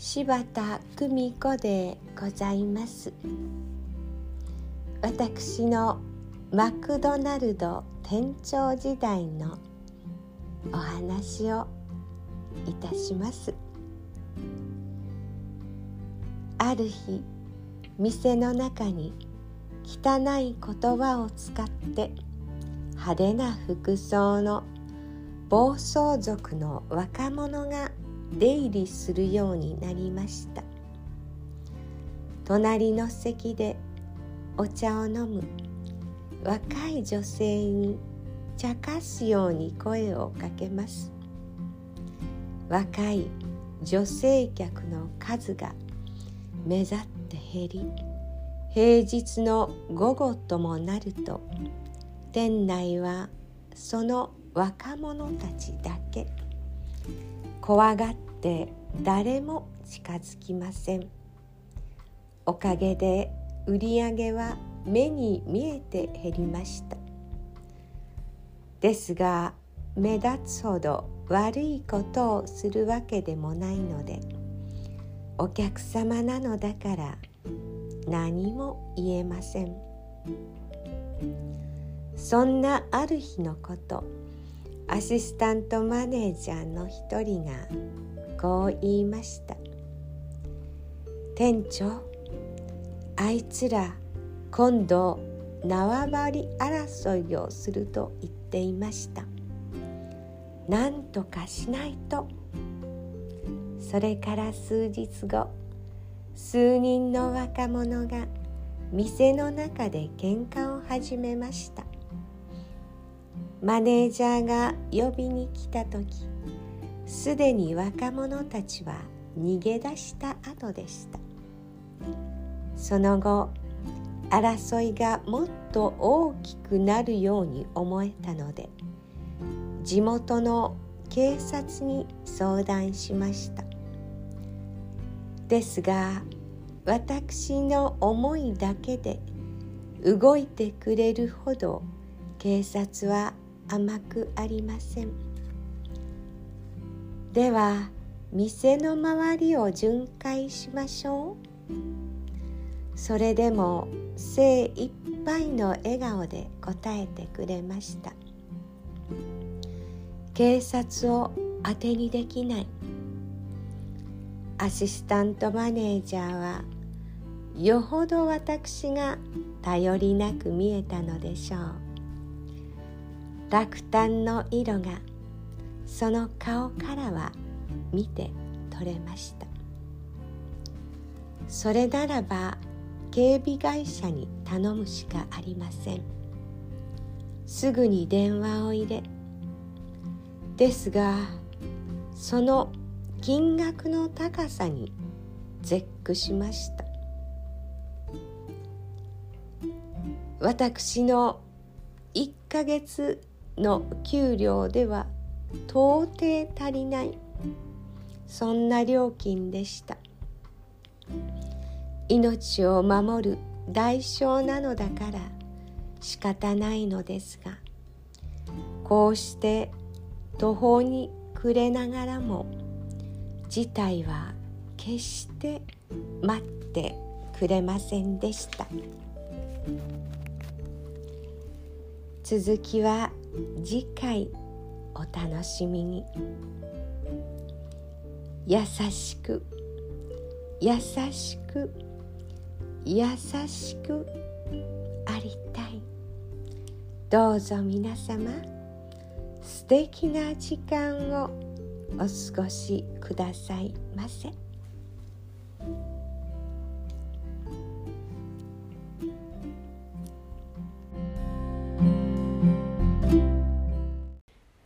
柴田久美子でございます。私のマクドナルド店長時代のお話をいたします。ある日店の中に汚い言葉を使って派手な服装の暴走族の若者が出入りするようになりました。隣の席でお茶を飲む。若い女性に茶化すように声をかけます。若い女性客の数が目立って減り平日の午後ともなると店内はその若者たちだけ。怖がって誰も近づきません。おかげで売り上げは目に見えて減りました。ですが目立つほど悪いことをするわけでもないのでお客様なのだから何も言えません。そんなある日のことアシスタントマネージャーの一人がこう言いました。店長あいつら今度縄張り争いをすると言っていました。何とかしないと。それから数日後数人の若者が店の中で喧嘩を始めました。マネージャーが呼びに来た時すでに若者たちは逃げ出した後でした。その後争いがもっと大きくなるように思えたので地元の警察に相談しました。ですが私の思いだけで動いてくれるほど警察は甘くありません。では店の周りを巡回しましょう。それでも精いっぱいの笑顔で答えてくれました。警察を当てにできない。アシスタントマネージャーはよほど私が頼りなく見えたのでしょう。落胆の色がその顔からは見て取れました。それならば警備会社に頼むしかありません。すぐに電話を入れですがその金額の高さに絶句しました。私の1ヶ月の給料では到底足りない。そんな料金でした。命を守る代償なのだから仕方ないのですがこうして途方に暮れながらも事態は決して待ってくれませんでした。続きは次回お楽しみに優しく優しく優しくありたいどうぞ皆様素敵な時間をお過ごしくださいませ。